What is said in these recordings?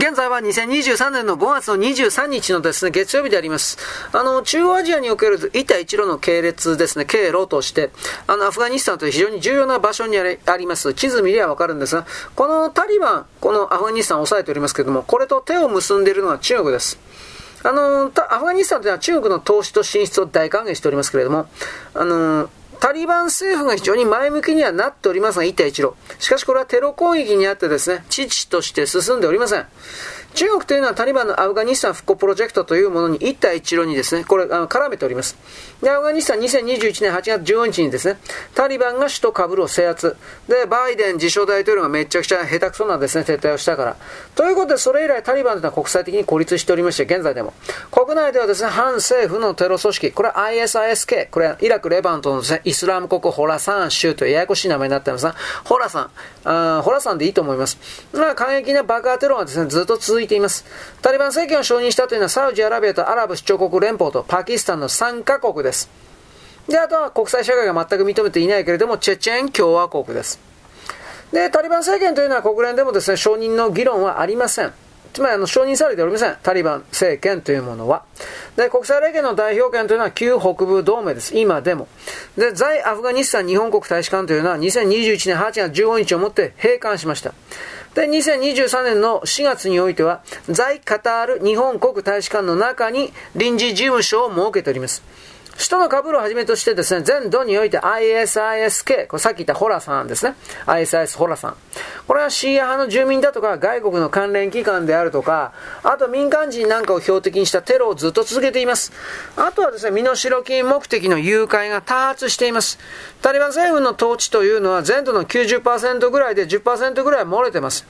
現在は2023年の5月の23日のですね、月曜日であります。あの、中央アジアにおける一帯一路の系列ですね、経路として、あの、アフガニスタンという非常に重要な場所にあります。地図見りゃわかるんですが、このタリバン、このアフガニスタンを抑えておりますけれども、これと手を結んでいるのは中国です。あの、アフガニスタンというのは中国の投資と進出を大歓迎しておりますけれども、あの、タリバン政府が非常に前向きにはなっておりますが、一帯一路。しかしこれはテロ攻撃にあってですね、父として進んでおりません。中国というのはタリバンのアフガニスタン復興プロジェクトというものに一帯一路にですね、これ、あの絡めております。で、アフガニスタン2021年8月15日にですね、タリバンが首都カブルを制圧。で、バイデン自称大統領がめちゃくちゃ下手くそなですね、撤退をしたから。ということで、それ以来タリバンというのは国際的に孤立しておりまして、現在でも。国内ではですね、反政府のテロ組織、これは ISISK、これはイラク、レバントのですね、イスラム国ホラサン州というややこしい名前になってますが、ホラサン、ホラサンでいいと思います。まあ、過激な爆破テロがですね、ずっと続いいています。タリバン政権を承認したというのはサウジアラビアとアラブ首長国連邦とパキスタンの3カ国です。で、あとは国際社会が全く認めていないけれども、チェチェン共和国です。で、タリバン政権というのは国連でもですね、承認の議論はありません。つまりあの承認されておりません。タリバン政権というものは。で、国際連携の代表権というのは旧北部同盟です。今でも。で、在アフガニスタン日本国大使館というのは2021年8月15日をもって閉館しました。で、2023年の4月においては、在カタール日本国大使館の中に臨時事務所を設けております。首都のカブールをはじめとしてですね、全土において ISISK、これさっき言ったホラさんですね。ISIS ホラさん。これはシーア派の住民だとか、外国の関連機関であるとか、あと民間人なんかを標的にしたテロをずっと続けています。あとはですね、身代金目的の誘拐が多発しています。タリバン政府の統治というのは全土の90%ぐらいで10%ぐらい漏れてます。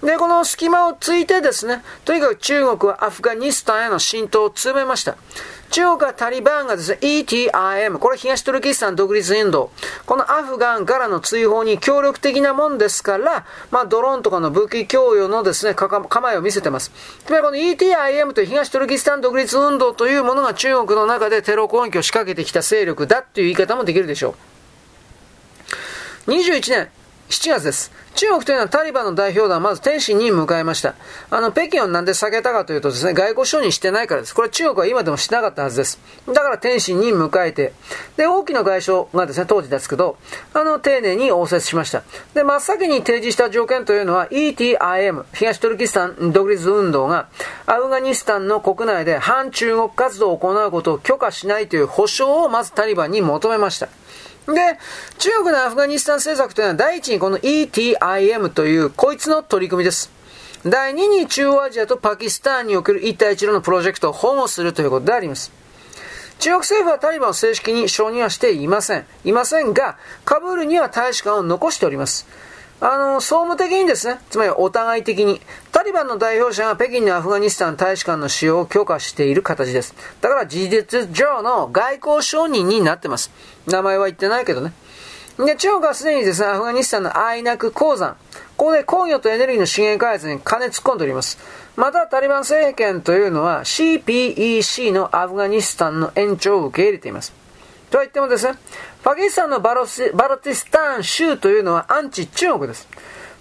で、この隙間をついてですね、とにかく中国はアフガニスタンへの浸透を強めました。中国はタリバンがですね、ETIM、これ東トルキスタン独立運動、このアフガンからの追放に協力的なもんですから、まあドローンとかの武器供与のですね、構えを見せてます。つまりこの ETIM という東トルキスタン独立運動というものが中国の中でテロ攻撃を仕掛けてきた勢力だという言い方もできるでしょう。21年7月です。中国というのはタリバンの代表団はまず天津に向かいました。あの、北京をなんで避けたかというとですね、外交承認してないからです。これ中国は今でもしてなかったはずです。だから天津に迎えて、で、大きな外相がですね、当時ですけど、あの、丁寧に応接しました。で、真っ先に提示した条件というのは ETIM、東トルキスタン独立運動が、アフガニスタンの国内で反中国活動を行うことを許可しないという保証をまずタリバンに求めました。で、中国のアフガニスタン政策というのは第一にこの ETIM というこいつの取り組みです。第二に中央アジアとパキスタンにおける一帯一路のプロジェクトを保護するということであります。中国政府はタリバンを正式に承認はしていません。いませんが、カブールには大使館を残しております。あの、総務的にですね、つまりお互い的に、タリバンの代表者が北京のアフガニスタン大使館の使用を許可している形です。だから事実上の外交承認になってます。名前は言ってないけどね。で、中国はすでにですね、アフガニスタンのアイナク鉱山、ここで工業とエネルギーの資源開発に金突っ込んでおります。また、タリバン政権というのは CPEC のアフガニスタンの延長を受け入れています。とは言ってもですね、パキスタンのバロバロティスタン州というのはアンチ中国です。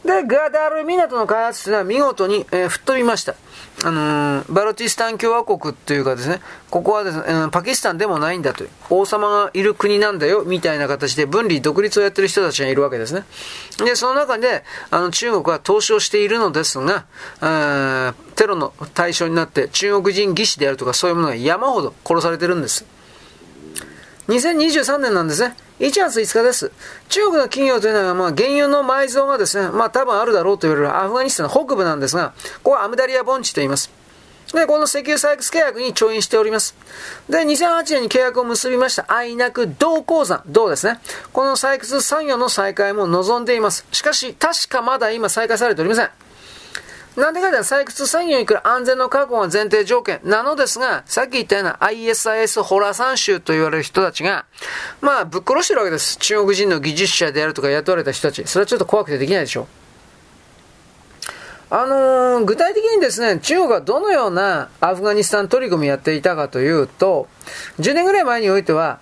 で、ガダール港の開発というのは見事に、えー、吹っ飛びました。あのー、バロティスタン共和国というかですね、ここはですね、えー、パキスタンでもないんだという、王様がいる国なんだよ、みたいな形で分離独立をやってる人たちがいるわけですね。で、その中で、あの、中国は投資をしているのですが、テロの対象になって中国人義士であるとかそういうものが山ほど殺されてるんです。2023年なんですね。1月5日です。中国の企業というのは、まあ、原油の埋蔵がですね、まあ、多分あるだろうと言われるアフガニスタンの北部なんですが、ここはアムダリア盆地と言います。で、この石油採掘契約に調印しております。で、2008年に契約を結びました、アイナク銅鉱山、銅ですね。この採掘産業の再開も望んでいます。しかし、確かまだ今再開されておりません。なんでかというと採掘作業に来る安全の確保が前提条件なのですが、さっき言ったような ISIS ホラー三州と言われる人たちが、まあ、ぶっ殺してるわけです。中国人の技術者であるとか雇われた人たち。それはちょっと怖くてできないでしょ。あのー、具体的にですね、中国はどのようなアフガニスタン取り組みをやっていたかというと、10年ぐらい前においては、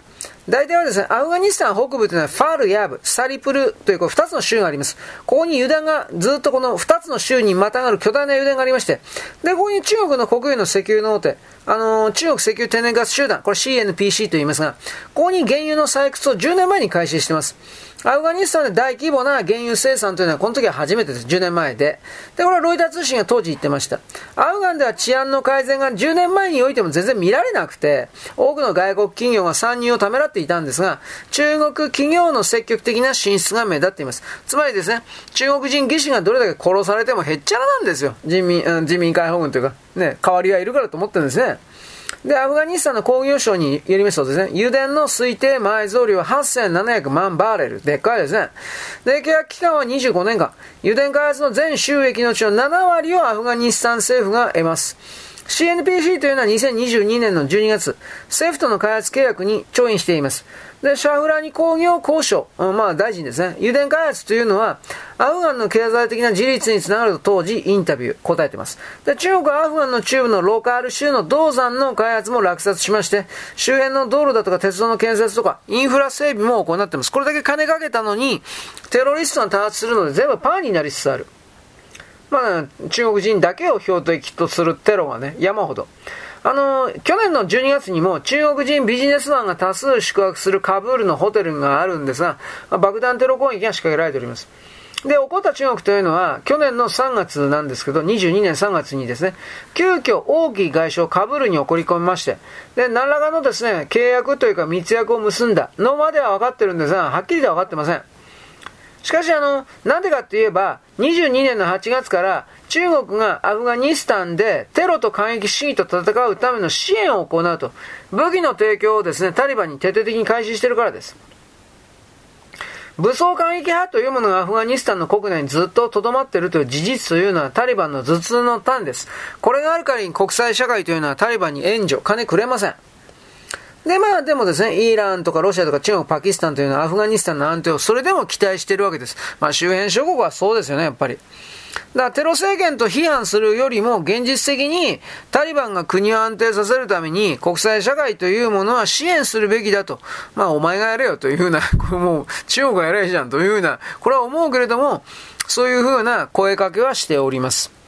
大体はですね、アフガニスタン北部というのはファール、ヤーブ、サリプルというこう2つの州があります。ここに油断がずっとこの2つの州にまたがる巨大な油田がありまして、で、ここに中国の国有の石油の大手、あのー、中国石油天然ガス集団、これ CNPC と言いますが、ここに原油の採掘を10年前に開始しています。アフガニスタンで大規模な原油生産というのはこの時は初めてです。10年前で。で、これはロイター通信が当時言ってました。アフガンでは治安の改善が10年前においても全然見られなくて、多くの外国企業が参入をためらっていたんですが、中国企業の積極的な進出が目立っています。つまりですね、中国人技師がどれだけ殺されてもへっちゃらなんですよ。人民、人民解放軍というか、ね、代わりはいるからと思ってるんですね。で、アフガニスタンの工業省によりますとですね、油田の推定埋蔵量は8700万バーレル。でっかいですね。で、契約期間は25年間。油田開発の全収益のうちの7割をアフガニスタン政府が得ます。CNPC というのは2022年の12月、政府との開発契約に調印しています。で、シャフラニ工業交渉、まあ大臣ですね。油田開発というのは、アフガンの経済的な自立につながると当時インタビュー答えています。で、中国はアフガンの中部のローカル州の銅山の開発も落札しまして、周辺の道路だとか鉄道の建設とか、インフラ整備も行っています。これだけ金かけたのに、テロリストが多発するので全部パーになりつつある。まあ、中国人だけを標的とするテロがね、山ほど。あの、去年の12月にも中国人ビジネスマンが多数宿泊するカブールのホテルがあるんですが、爆弾テロ攻撃が仕掛けられております。で、起こった中国というのは、去年の3月なんですけど、22年3月にですね、急遽王毅外相カブールに送り込みまして、で、何らかのですね、契約というか密約を結んだのまでは分かってるんですが、はっきりとは分かってません。しかし、あの、なんでかって言えば、22年の8月から中国がアフガニスタンでテロと過激主義と戦うための支援を行うと、武器の提供をですね、タリバンに徹底的に開始しているからです。武装過激派というものがアフガニスタンの国内にずっと留まっているという事実というのはタリバンの頭痛の端です。これがあるからに国際社会というのはタリバンに援助、金くれません。で、まあ、でもですね、イランとかロシアとか中国、パキスタンというのはアフガニスタンの安定をそれでも期待しているわけです。まあ、周辺諸国はそうですよね、やっぱり。だからテロ政権と批判するよりも現実的にタリバンが国を安定させるために国際社会というものは支援するべきだと。まあお前がやれよというふうな、もう中国がやれじゃんというふうな、これは思うけれども、そういうふうな声かけはしております。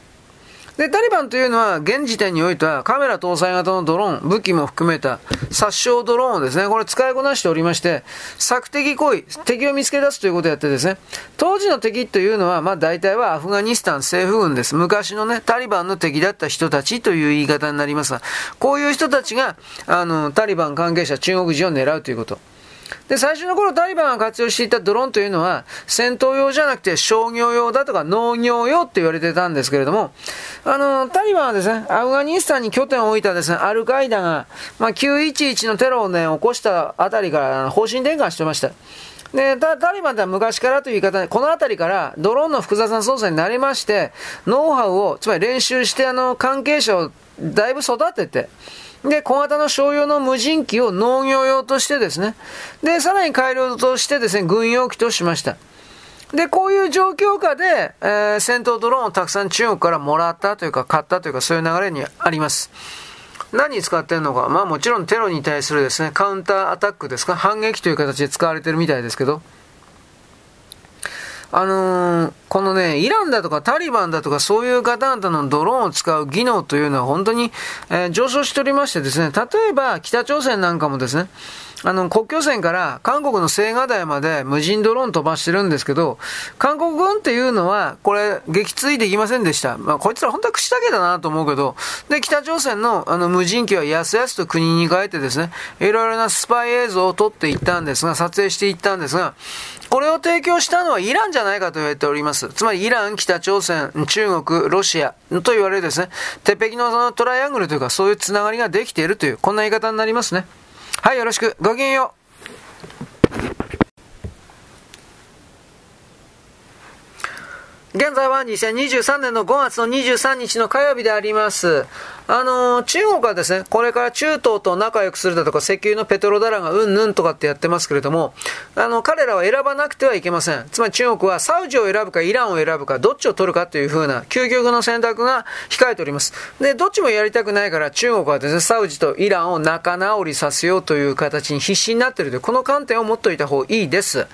で、タリバンというのは、現時点においては、カメラ搭載型のドローン、武器も含めた殺傷ドローンをですね、これ使いこなしておりまして、索敵行為、敵を見つけ出すということをやってですね、当時の敵というのは、まあ大体はアフガニスタン政府軍です。昔のね、タリバンの敵だった人たちという言い方になりますが、こういう人たちが、あの、タリバン関係者、中国人を狙うということ。で、最初の頃タリバンが活用していたドローンというのは、戦闘用じゃなくて商業用だとか農業用って言われてたんですけれども、あの、タリバンはですね、アフガニスタンに拠点を置いたですね、アルカイダが、まあ、911のテロをね、起こしたあたりから方針転換してました。で、タリバンでは昔からという言い方で、この辺りからドローンの複雑な操作になりまして、ノウハウを、つまり練習して、あの、関係者をだいぶ育てて、で、小型の商用の無人機を農業用としてですね、で、さらに改良としてですね、軍用機としました。で、こういう状況下で、えー、戦闘ドローンをたくさん中国からもらったというか、買ったというか、そういう流れにあります。何に使ってるのか、まあもちろんテロに対するですね、カウンターアタックですか、反撃という形で使われてるみたいですけど、あのー、このね、イランだとかタリバンだとかそういう方々のドローンを使う技能というのは本当に、えー、上昇しておりましてですね、例えば北朝鮮なんかもですね、あの、国境線から韓国の青瓦台まで無人ドローン飛ばしてるんですけど、韓国軍っていうのは、これ、撃墜できませんでした。まあ、こいつら本当は口だけだなと思うけど、で、北朝鮮のあの無人機はやすやすと国に帰ってですね、いろいろなスパイ映像を撮っていったんですが、撮影していったんですが、これを提供したのはイランじゃないかと言われております。つまりイラン、北朝鮮、中国、ロシアと言われるですね、鉄壁のそのトライアングルというかそういうつながりができているという、こんな言い方になりますね。はい、よろしく。ごきげんよう。現在は2023年の5月の23日の火曜日であります。あのー、中国はですね、これから中東と仲良くするだとか、石油のペトロダラがうんぬんとかってやってますけれども、あの、彼らは選ばなくてはいけません。つまり中国はサウジを選ぶか、イランを選ぶか、どっちを取るかというふうな、究極の選択が控えております。で、どっちもやりたくないから、中国はですね、サウジとイランを仲直りさせようという形に必死になっているという、この観点を持っておいた方がいいです。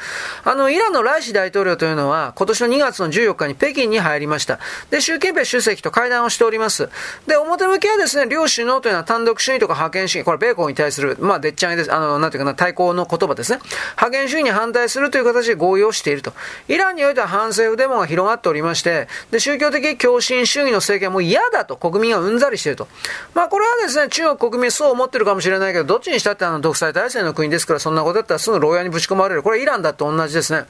あの、イランのライシ大統領というのは、今年の2月の14日に北京に入りました。で、習近平主席と会談をしております。で、表向きはですね、両首脳というのは単独主義とか覇権主義、これ米国に対する、まあ、でっちゃんです、あの、なんていうかな、対抗の言葉ですね。覇権主義に反対するという形で合意をしていると。イランにおいては反政府デモが広がっておりまして、で、宗教的共振主義の政権も嫌だと国民がうんざりしていると。まあ、これはですね、中国国民そう思ってるかもしれないけど、どっちにしたってあの、独裁体制の国ですから、そんなことやったらすぐ牢屋にぶち込まれる。これイランだと同じですね。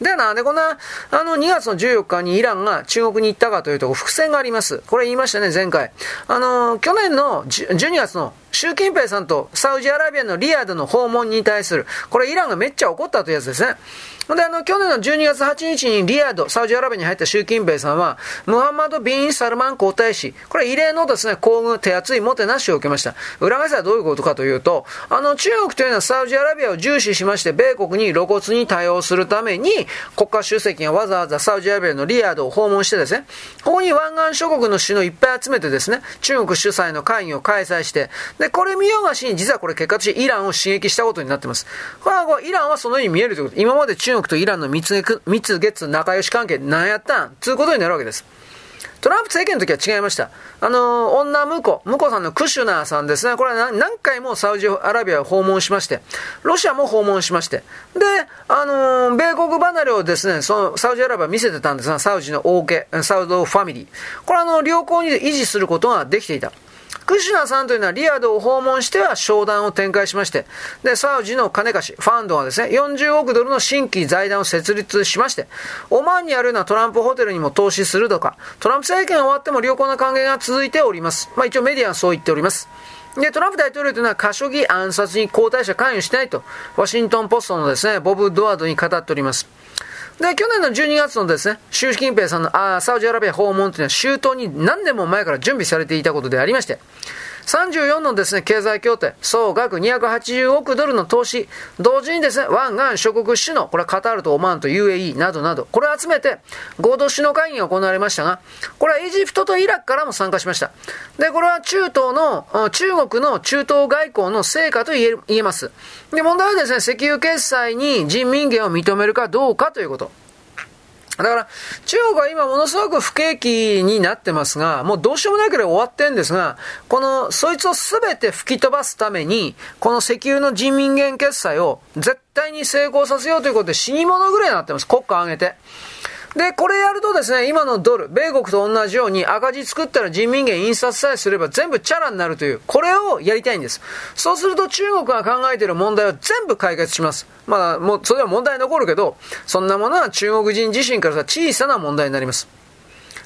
で、なんでこんな、あの、2月の14日にイランが中国に行ったかというと、伏線があります。これ言いましたね、前回。あの、去年の12月の習近平さんとサウジアラビアのリヤドの訪問に対する、これイランがめっちゃ怒ったというやつですね。ほんで、あの、去年の12月8日にリヤド、サウジアラビアに入った習近平さんは、ムハンマド・ビン・サルマン皇太子、これ異例のですね、皇宮手厚いもてなしを受けました。裏返しはどういうことかというと、あの、中国というのはサウジアラビアを重視しまして、米国に露骨に対応するために、国家主席がわざわざサウジアラビアのリヤドを訪問してですね、ここに湾岸諸国の首脳いっぱい集めてですね、中国主催の会議を開催して、で、これ見よがしに実はこれ結果としてイランを刺激したことになってます。これはイランはそのように見えるということ。今まで中国とイランの蜜月仲良し関係何やったん？つうことになるわけです。トランプ政権の時は違いました。あの、女婿、婿さんのクシュナーさんですね。これは何回もサウジアラビアを訪問しまして、ロシアも訪問しまして、で、あの、米国離れをですね、そのサウジアラビア見せてたんですが、サウジの王家、サウドファミリー。これはあの、良好に維持することができていた。クシナさんというのはリアドを訪問しては商談を展開しまして、で、サウジの金貸し、ファンドはですね、40億ドルの新規財団を設立しまして、オマーンにあるようなトランプホテルにも投資するとか、トランプ政権終わっても良好な関係が続いております。まあ一応メディアはそう言っております。で、トランプ大統領というのは、カショギ暗殺に皇太子は関与しないと、ワシントンポストのですね、ボブ・ドワードに語っております。で、去年の12月のですね、習近平さんのあサウジアラビア訪問というのは周到に何年も前から準備されていたことでありまして、34のですね、経済協定、総額280億ドルの投資、同時にですね、湾岸諸国首脳、これはカタールとオマーンと UAE などなど、これを集めて合同首脳会議が行われましたが、これはエジプトとイラクからも参加しました。で、これは中東の、中国の中東外交の成果と言え言えます。で、問題はですね、石油決済に人民元を認めるかどうかということ。だから、中国は今ものすごく不景気になってますが、もうどうしようもないくらい終わってんですが、この、そいつをすべて吹き飛ばすために、この石油の人民元決済を絶対に成功させようということで死に物ぐらいになってます。国家挙げて。で、これやるとですね、今のドル、米国と同じように赤字作ったら人民元印刷さえすれば全部チャラになるという、これをやりたいんです。そうすると中国が考えている問題は全部解決します。まあ、もう、それは問題残るけど、そんなものは中国人自身からさ小さな問題になります。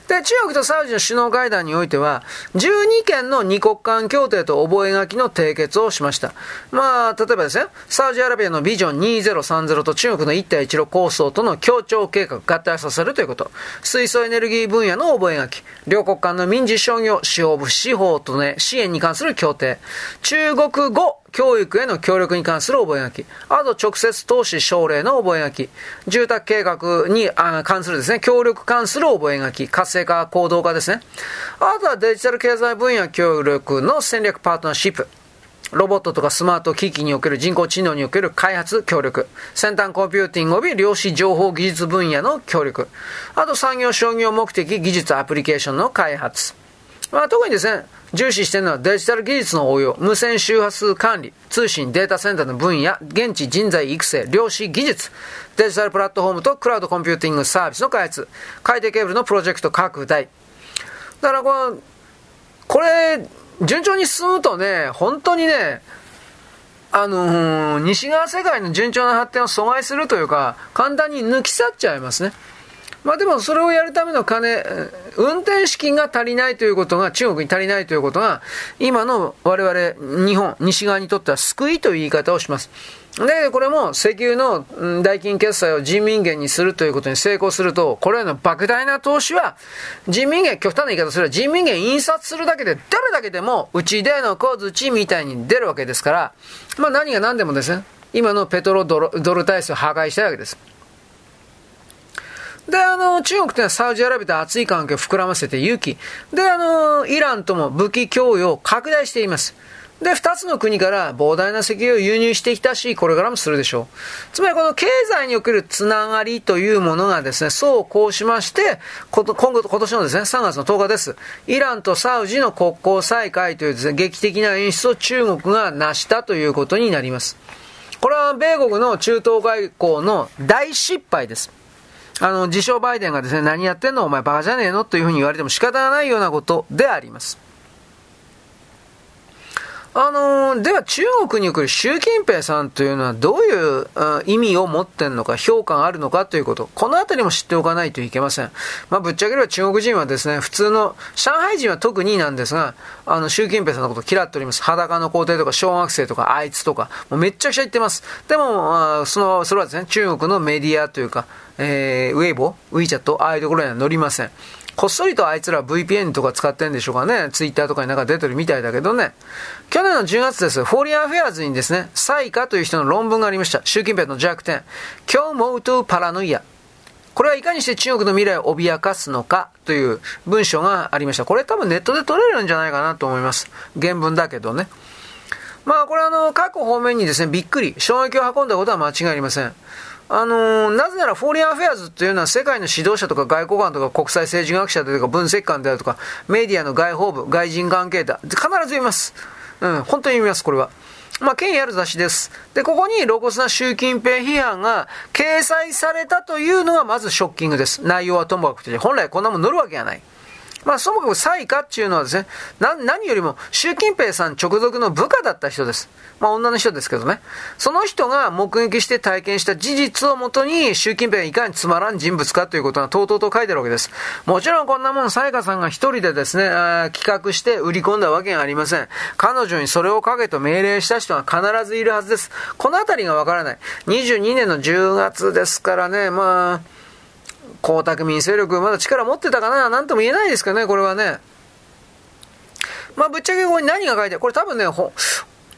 で、中国とサウジの首脳会談においては、12件の二国間協定と覚書の締結をしました。まあ、例えばですね、サウジアラビアのビジョン2030と中国の一帯一路構想との協調計画合体させるということ。水素エネルギー分野の覚書。両国間の民事商業、司法部、司法とね、支援に関する協定。中国語、教育への協力に関する覚書。あと直接投資奨励の覚書。住宅計画に関するですね、協力関する覚書。活性化、行動化ですね。あとはデジタル経済分野協力の戦略パートナーシップ。ロボットとかスマート機器における人工知能における開発協力、先端コンピューティング及び量子情報技術分野の協力、あと産業商業目的技術アプリケーションの開発。まあ、特にですね、重視しているのはデジタル技術の応用、無線周波数管理、通信、データセンターの分野、現地人材育成、量子技術、デジタルプラットフォームとクラウドコンピューティングサービスの開発、海底ケーブルのプロジェクト拡大。だからこの、これ、順調に進むとね、本当にね、あのー、西側世界の順調な発展を阻害するというか、簡単に抜き去っちゃいますね。まあでもそれをやるための金、運転資金が足りないということが、中国に足りないということが、今の我々、日本、西側にとっては救いという言い方をします。で、これも石油の代金決済を人民元にするということに成功すると、これらの莫大な投資は、人民元、極端な言い方すれば人民元印刷するだけで、どれだけでも、うちでの小槌みたいに出るわけですから、まあ何が何でもですね、今のペトロドルドル体制を破壊したいわけです。で、あの、中国というのはサウジアラビアと熱い関係を膨らませて勇気。で、あの、イランとも武器供与を拡大しています。で、二つの国から膨大な石油を輸入してきたし、これからもするでしょう。つまりこの経済におけるつながりというものがですね、そうこうしまして、今後、今年のですね、3月の10日です。イランとサウジの国交再開というですね、劇的な演出を中国が成したということになります。これは米国の中東外交の大失敗です。あの、自称バイデンがですね、何やってんのお前バカじゃねえのというふうに言われても仕方がないようなことであります。あのー、では中国に来る習近平さんというのはどういう、意味を持ってんのか、評価があるのかということ、このあたりも知っておかないといけません。まあ、ぶっちゃければ中国人はですね、普通の、上海人は特になんですが、あの、習近平さんのこと嫌っております。裸の皇帝とか小学生とかあいつとか、もうめっちゃくちゃ言ってます。でも、あその、それはですね、中国のメディアというか、えー、ウェイボー、ウィーチャット、ああいうところには載りません。こっそりとあいつら VPN とか使ってんでしょうかね。ツイッターとかになんか出てるみたいだけどね。去年の10月です。フォーリンアフェアーズにですね、サイカという人の論文がありました。習近平の弱点。今日もうとパラノイア。これはいかにして中国の未来を脅かすのかという文章がありました。これ多分ネットで取れるんじゃないかなと思います。原文だけどね。まあこれあの、各方面にですね、びっくり、衝撃を運んだことは間違いありません。あの、なぜなら、フォーリンアフェアーズっていうのは世界の指導者とか外交官とか国際政治学者とか分析官であるとか、メディアの外報部、外人関係だ。必ず読みます。うん、本当に読みます、これは。まあ、権威ある雑誌です。で、ここに露骨な習近平批判が掲載されたというのがまずショッキングです。内容はともかくて、本来こんなもん載るわけがない。まあ、そもそも蔡家っていうのはですね、何よりも習近平さん直属の部下だった人です。まあ、女の人ですけどね。その人が目撃して体験した事実をもとに、習近平がいかにつまらん人物かということがとうとうと書いてるわけです。もちろんこんなもん、蔡家さんが一人でですね、企画して売り込んだわけがありません。彼女にそれを書けと命令した人が必ずいるはずです。このあたりがわからない。22年の10月ですからね、まあ、江沢民勢力、まだ力持ってたかな？なんとも言えないですけどね、これはね。まあ、ぶっちゃけここに何が書いてある？これ多分ね、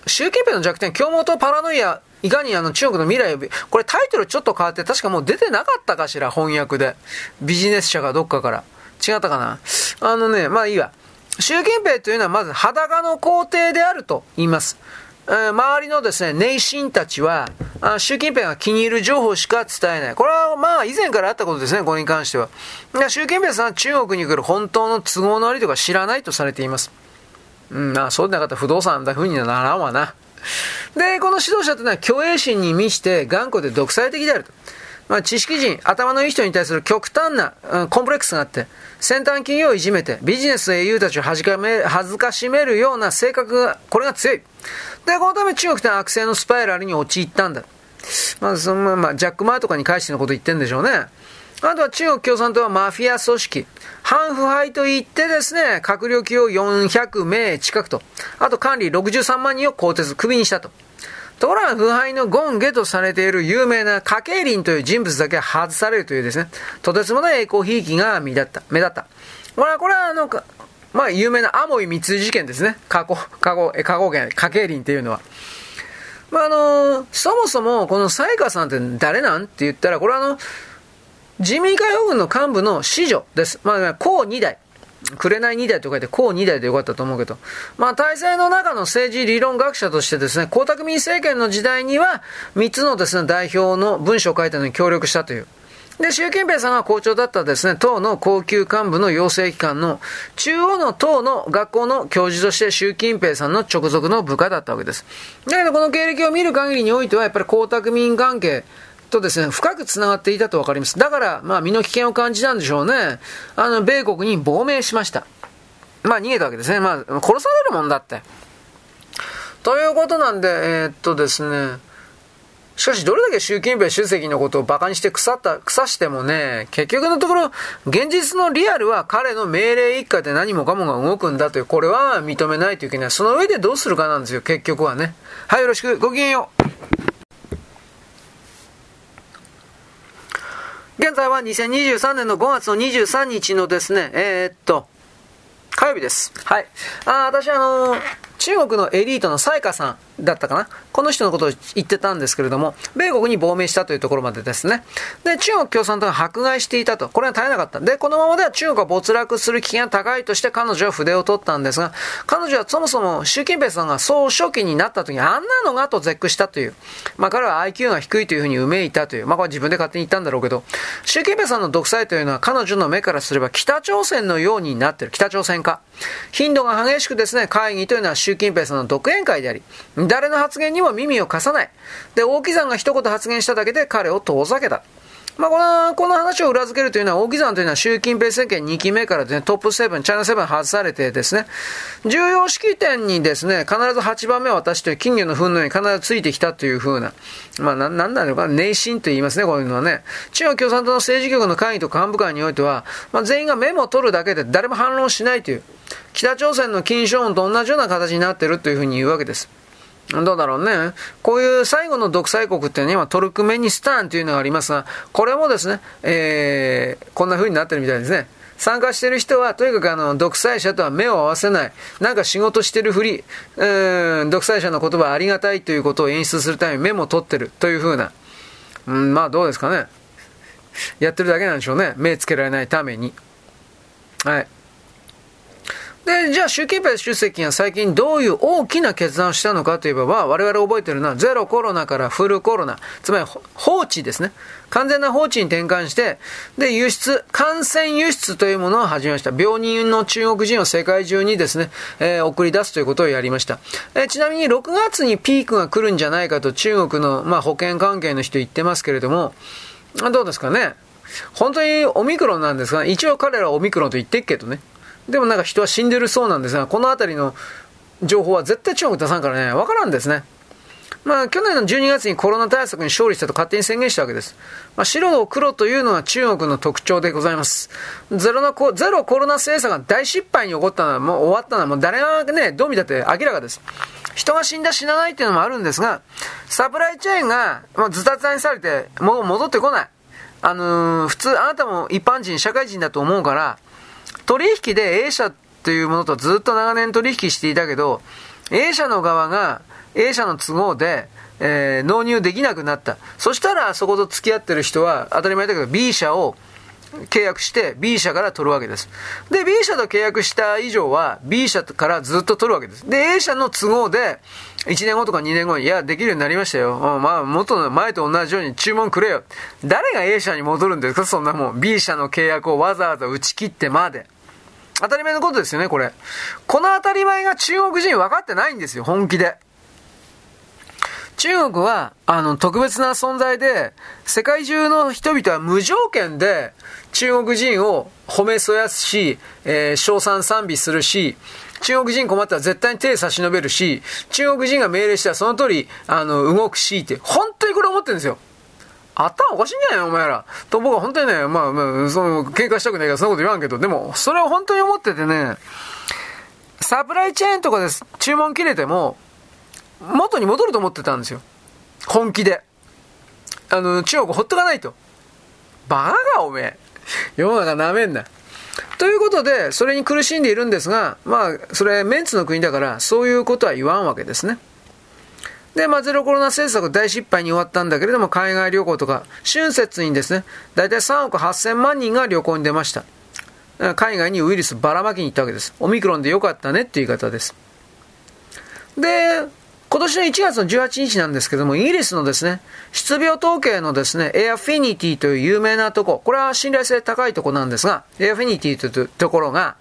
習近平の弱点、京本パラノイア、いかにあの中国の未来を、これタイトルちょっと変わって、確かもう出てなかったかしら、翻訳で。ビジネス社がどっかから。違ったかな？あのね、まあいいわ。習近平というのはまず裸の皇帝であると言います。周りのですね、内心たちは、習近平が気に入る情報しか伝えない。これはまあ以前からあったことですね、これに関しては。習近平さんは中国に来る本当の都合の悪いとか知らないとされています。うん、まあそうでなかったら不動産だふうにはならんわな。で、この指導者というのは虚栄心に満ちて頑固で独裁的であると。まあ、知識人、頭のいい人に対する極端な、うん、コンプレックスがあって、先端企業をいじめて、ビジネスの英雄たちを恥かめ恥ずかしめるような性格が、これが強い。で、このため中国って悪性のスパイラルに陥ったんだ。まず、そのまあ、ジャック・マーとかに返してのこと言ってんでしょうね。あとは中国共産党はマフィア組織、反腐敗といってですね、閣僚級を400名近くと、あと管理63万人を更迭、クビにしたと。ところが腐敗のゴンゲとされている有名な家計林という人物だけ外されるというですね、とてつもない栄光ひいきが目立った。目立った。これは、これはあの、まあ、有名なアモイ密輸事件ですね。過去、過去、過去件、家計林っていうのは。まあ、あのそもそも、このサイカさんって誰なんって言ったら、これはあの、人民解放軍の幹部の子女です。まあ、高2代。紅2代と書いて、高2代でよかったと思うけど、まあ、体制の中の政治理論学者としてですね、江沢民政権の時代には、3つのですね、代表の文書を書いたのに協力したという。で、習近平さんが校長だったですね、党の高級幹部の養成機関の中央の党の学校の教授として習近平さんの直属の部下だったわけです。だけどこの経歴を見る限りにおいては、やっぱり江沢民関係、とですね、深く繋がっていたと分かります。だから、まあ、身の危険を感じたんでしょうね。あの、米国に亡命しました。まあ、逃げたわけですね。まあ、殺されるもんだって。ということなんで、えー、っとですね、しかし、どれだけ習近平主席のことを馬鹿にして腐った、腐してもね、結局のところ、現実のリアルは彼の命令一家で何もかもが動くんだという、これは認めないといけない。その上でどうするかなんですよ、結局はね。はい、よろしく。ごきげんよう。現在は2023年の5月の23日のですね、えー、っと、火曜日です。はい。あ私、あのー、中国のエリートのサイカさん、だったかな？この人のことを言ってたんですけれども、米国に亡命したというところまでですね。で、中国共産党が迫害していたと。これは絶えなかった。で、このままでは中国が没落する危険が高いとして彼女は筆を取ったんですが、彼女はそもそも習近平さんが総書記になった時にあんなのがと絶句したという。まあ彼は IQ が低いというふうにうめいたという。まあこれ自分で勝手に言ったんだろうけど、習近平さんの独裁というのは彼女の目からすれば北朝鮮のようになってる。北朝鮮化。頻度が激しくですね、会議というのは習近平さんの独演会であり、誰の発言にも耳を貸さない。で、大木さんが一言発言しただけで彼を遠ざけた。まあ、この、この話を裏付けるというのは、大木山というのは習近平政権2期目からですね、トップ7、チャイナ7外されてですね、重要式典にですね、必ず8番目は私という金魚の糞のように必ずついてきたというふうな、まあ、な、なんなのか、内心と言いますね、こういうのはね。中国共産党の政治局の会議と幹部会においては、まあ、全員がメモを取るだけで誰も反論しないという、北朝鮮の金正恩と同じような形になっているというふうに言うわけです。どうだろうね。こういう最後の独裁国ってね、今トルクメニスタンというのがありますが、これもですね、えー、こんな風になってるみたいですね。参加してる人は、とにかくあの、独裁者とは目を合わせない。なんか仕事してるふり、うん、独裁者の言葉ありがたいということを演出するためにメモを取ってるという風な。うん、まあどうですかね。やってるだけなんでしょうね。目つけられないために。はい。で、じゃあ習近平主席が最近どういう大きな決断をしたのかといえば、我々覚えてるのはゼロコロナからフルコロナ、つまり放置ですね。完全な放置に転換して、で、輸出、感染輸出というものを始めました。病人の中国人を世界中にですね、えー、送り出すということをやりました。えー、ちなみに6月にピークが来るんじゃないかと中国の、まあ、保険関係の人言ってますけれども、どうですかね。本当にオミクロンなんですが、一応彼らはオミクロンと言ってるけどね。でもなんか人は死んでるそうなんですが、この辺りの情報は絶対中国出さんからね、わからんですね。まあ、去年の12月にコロナ対策に勝利したと勝手に宣言したわけです。まあ、白と黒というのは中国の特徴でございます。ゼロのコゼロコロナ政策が大失敗に起こったのは、もう終わったのは、もう誰がね、どう見たって明らかです。人が死んだ死なないっていうのもあるんですが、サプライチェーンが、まあ、ズタズタにされて、もう戻ってこない。あのー、普通、あなたも一般人、社会人だと思うから、取引で A 社というものとずっと長年取引していたけど、A 社の側が A 社の都合で、えー、納入できなくなった。そしたらそこと付き合ってる人は当たり前だけど B 社を契約して B 社から取るわけです。で、B 社と契約した以上は B 社からずっと取るわけです。で、A 社の都合で1年後とか2年後に、いや、できるようになりましたよ。まあ、元の前と同じように注文くれよ。誰が A 社に戻るんですか？そんなもん。B 社の契約をわざわざ打ち切ってまで。当たり前のことですよね、これ。この当たり前が中国人分かってないんですよ、本気で。中国は、あの、特別な存在で、世界中の人々は無条件で中国人を褒めそやすし、えー、称賛賛美するし、中国人困ったら絶対に手差し伸べるし、中国人が命令したらその通り、あの、動くしって、本当にこれ思ってるんですよ。頭おかしいんじゃないの？お前ら。と僕は本当にね、まあ、まあ、その、喧嘩したくないからそんなこと言わんけど、でも、それを本当に思っててね、サプライチェーンとかで注文切れても、元に戻ると思ってたんですよ。本気で。あの、中国ほっとかないと。バカがおめえ。世の中舐めんな。ということで、それに苦しんでいるんですが、まあ、それ、メンツの国だから、そういうことは言わんわけですね。で、まあ、ゼロコロナ政策大失敗に終わったんだけれども、海外旅行とか、春節にですね、大体3億8000万人が旅行に出ました。海外にウイルスばらまきに行ったわけです。オミクロンでよかったねっていう言い方です。で、今年の1月の18日なんですけども、イギリスのですね、失病統計のですね、エアフィニティという有名なとこ、これは信頼性高いとこなんですが、エアフィニティというところが、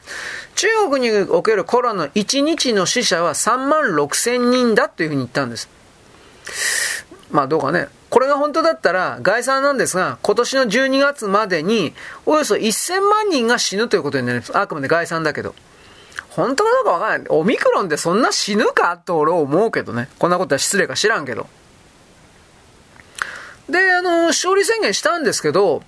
中国におけるコロナの1日の死者は3万6千人だというふうに言ったんです。まあどうかね。これが本当だったら概算なんですが、今年の12月までにおよそ1000万人が死ぬということになります。あくまで概算だけど。本当かどうかわからない。オミクロンでそんな死ぬかと俺は思うけどね。こんなことは失礼か知らんけど。で、あの、勝利宣言したんですけど、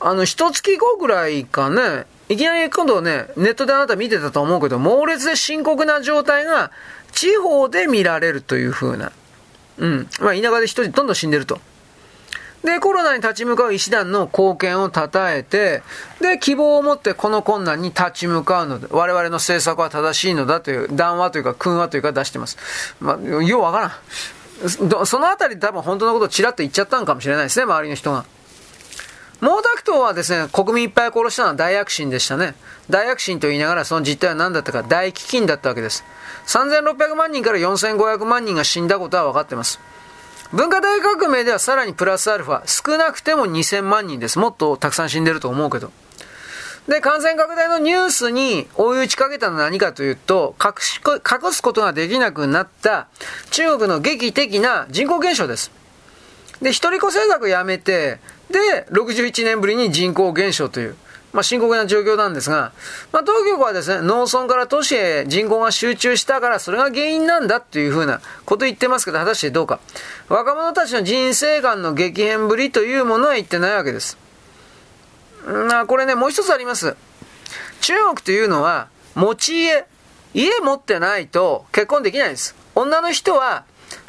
あの、一月後ぐらいかね、いきなり今度ね、ネットであなた見てたと思うけど、猛烈で深刻な状態が地方で見られるという風な。うん。まあ、田舎で人どんどん死んでると。で、コロナに立ち向かう医師団の貢献を称えて、で、希望を持ってこの困難に立ち向かうので、我々の政策は正しいのだという談話というか、訓話というか出してます。まあ、ようわからん。そのあたりで多分本当のことをちらっと言っちゃったのかもしれないですね、周りの人が。毛沢東はですね、国民いっぱい殺したのは大躍進でしたね。大躍進と言いながらその実態は何だったか大飢饉だったわけです。3600万人から4500万人が死んだことは分かってます。文化大革命ではさらにプラスアルファ、少なくても2000万人です。もっとたくさん死んでると思うけど。で、感染拡大のニュースに追い打ちかけたのは何かというと、隠し、隠すことができなくなった中国の劇的な人口減少です。で、一人子政策やめて、で、61年ぶりに人口減少という、まあ、深刻な状況なんですが、まあ、当局はですね、農村から都市へ人口が集中したから、それが原因なんだっていうふうなこと言ってますけど、果たしてどうか。若者たちの人生観の激変ぶりというものは言ってないわけです。まあ、これね、もう一つあります。中国というのは、持ち家、家持ってないと結婚できないんです。女の人は、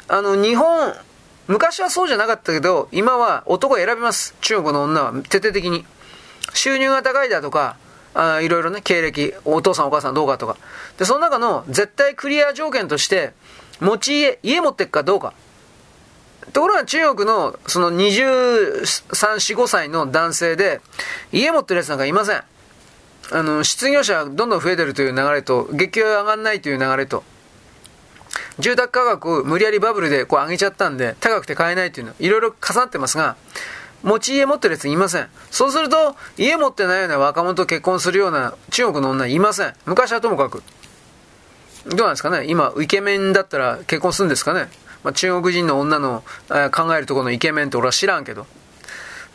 あの、日本、昔はそうじゃなかったけど、今は男選びます。中国の女は徹底的に。収入が高いだとか、あいろいろね、経歴、お父さんお母さんどうかとか。で、その中の絶対クリア条件として、持ち家、家持ってっかどうか。ところが中国のその23、4、5歳の男性で、家持ってるやつなんかいません。あの、失業者どんどん増えてるという流れと、月給上がんないという流れと、住宅価格無理やりバブルでこう上げちゃったんで、高くて買えないっていうの、いろいろ重なってますが、持ち家持ってるやついません。そうすると、家持ってないような若者と結婚するような中国の女いません。昔はともかく。どうなんですかね今、イケメンだったら結婚するんですかねまあ、中国人の女の、え、考えるところのイケメンって俺は知らんけど。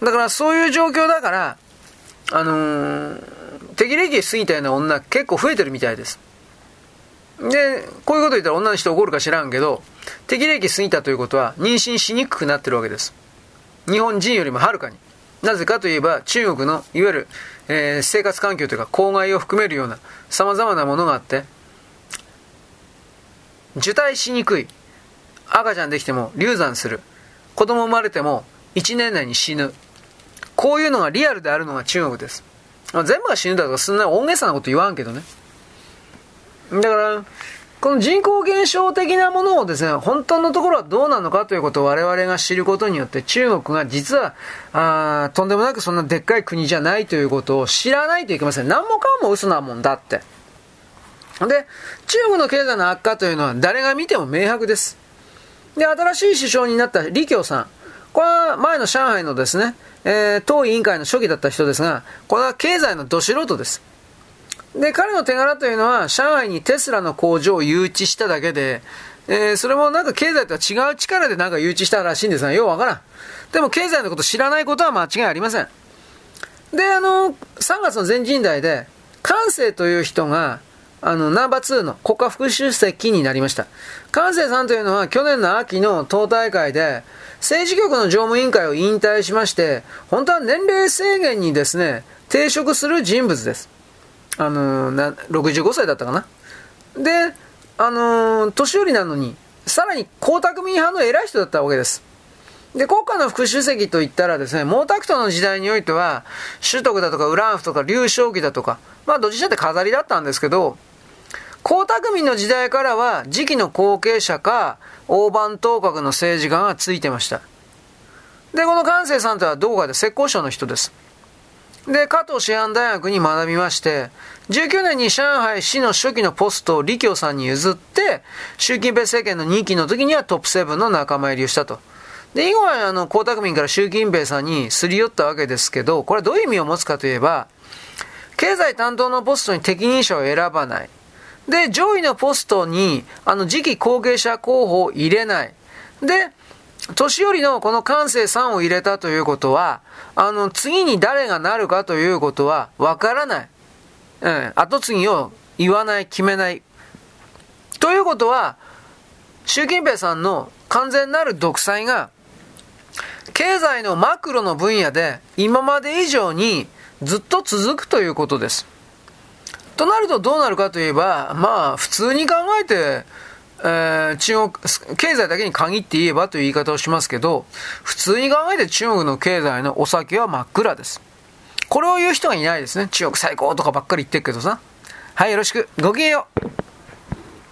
だからそういう状況だから、あのー、適齢期過ぎたような女結構増えてるみたいです。で、こういうこと言ったら女の人怒るか知らんけど、適齢期過ぎたということは妊娠しにくくなってるわけです。日本人よりもはるかに。なぜかといえば中国のいわゆる、えー、生活環境というか公害を含めるような様々なものがあって、受胎しにくい。赤ちゃんできても流産する。子供生まれても1年内に死ぬ。こういうのがリアルであるのが中国です。ま、全部が死ぬだとかそんな大げさなこと言わんけどね。だから、この人口減少的なものをですね、本当のところはどうなのかということを我々が知ることによって、中国が実は、あとんでもなくそんなでっかい国じゃないということを知らないといけません。何もかも嘘なもんだって。で、中国の経済の悪化というのは誰が見ても明白です。で、新しい首相になった李強さん。これは前の上海のですね、えー、党委員会の書記だった人ですが、これは経済のど素人です。で、彼の手柄というのは、上海にテスラの工場を誘致しただけで、えー、それもなんか経済とは違う力でなんか誘致したらしいんですが、ようわからん。でも経済のこと知らないことは間違いありません。で、あの、3月の全人代で、関西という人が、あの、ナンバー2の国家副主席になりました。関西さんというのは去年の秋の党大会で、政治局の常務委員会を引退しまして、本当は年齢制限にですね、抵触する人物です。あのー、な65歳だったかな。で、あのー、年寄りなのに、さらに江沢民派の偉い人だったわけです。で、国家の副主席といったらですね、毛沢東の時代においては、首徳だとかウランフとか劉少奇だとか、まあどっちだって飾りだったんですけど、江沢民の時代からは次期の後継者か大番頭角の政治家がついてました。で、この関西さんとは道外で浙江省の人です。で、加藤師範大学に学びまして、19年に上海市の初期のポストを李強さんに譲って、習近平政権の2期の時にはトップ7の仲間入りをしたと。で、以後はあの、江沢民から習近平さんにすり寄ったわけですけど、これはどういう意味を持つかといえば、経済担当のポストに適任者を選ばない。で、上位のポストに、あの、次期後継者候補を入れない。で、年寄りのこの感性3を入れたということは、あの、次に誰がなるかということはわからない。うん、後継ぎを言わない、決めない。ということは、習近平さんの完全なる独裁が、経済のマクロの分野で今まで以上にずっと続くということです。となるとどうなるかといえば、まあ普通に考えて、え、中国、経済だけに限って言えばという言い方をしますけど、普通に考えて中国の経済のお酒は真っ暗です。これを言う人がいないですね。中国最高とかばっかり言ってるけどさ。はい、よろしく。ごきげんよう。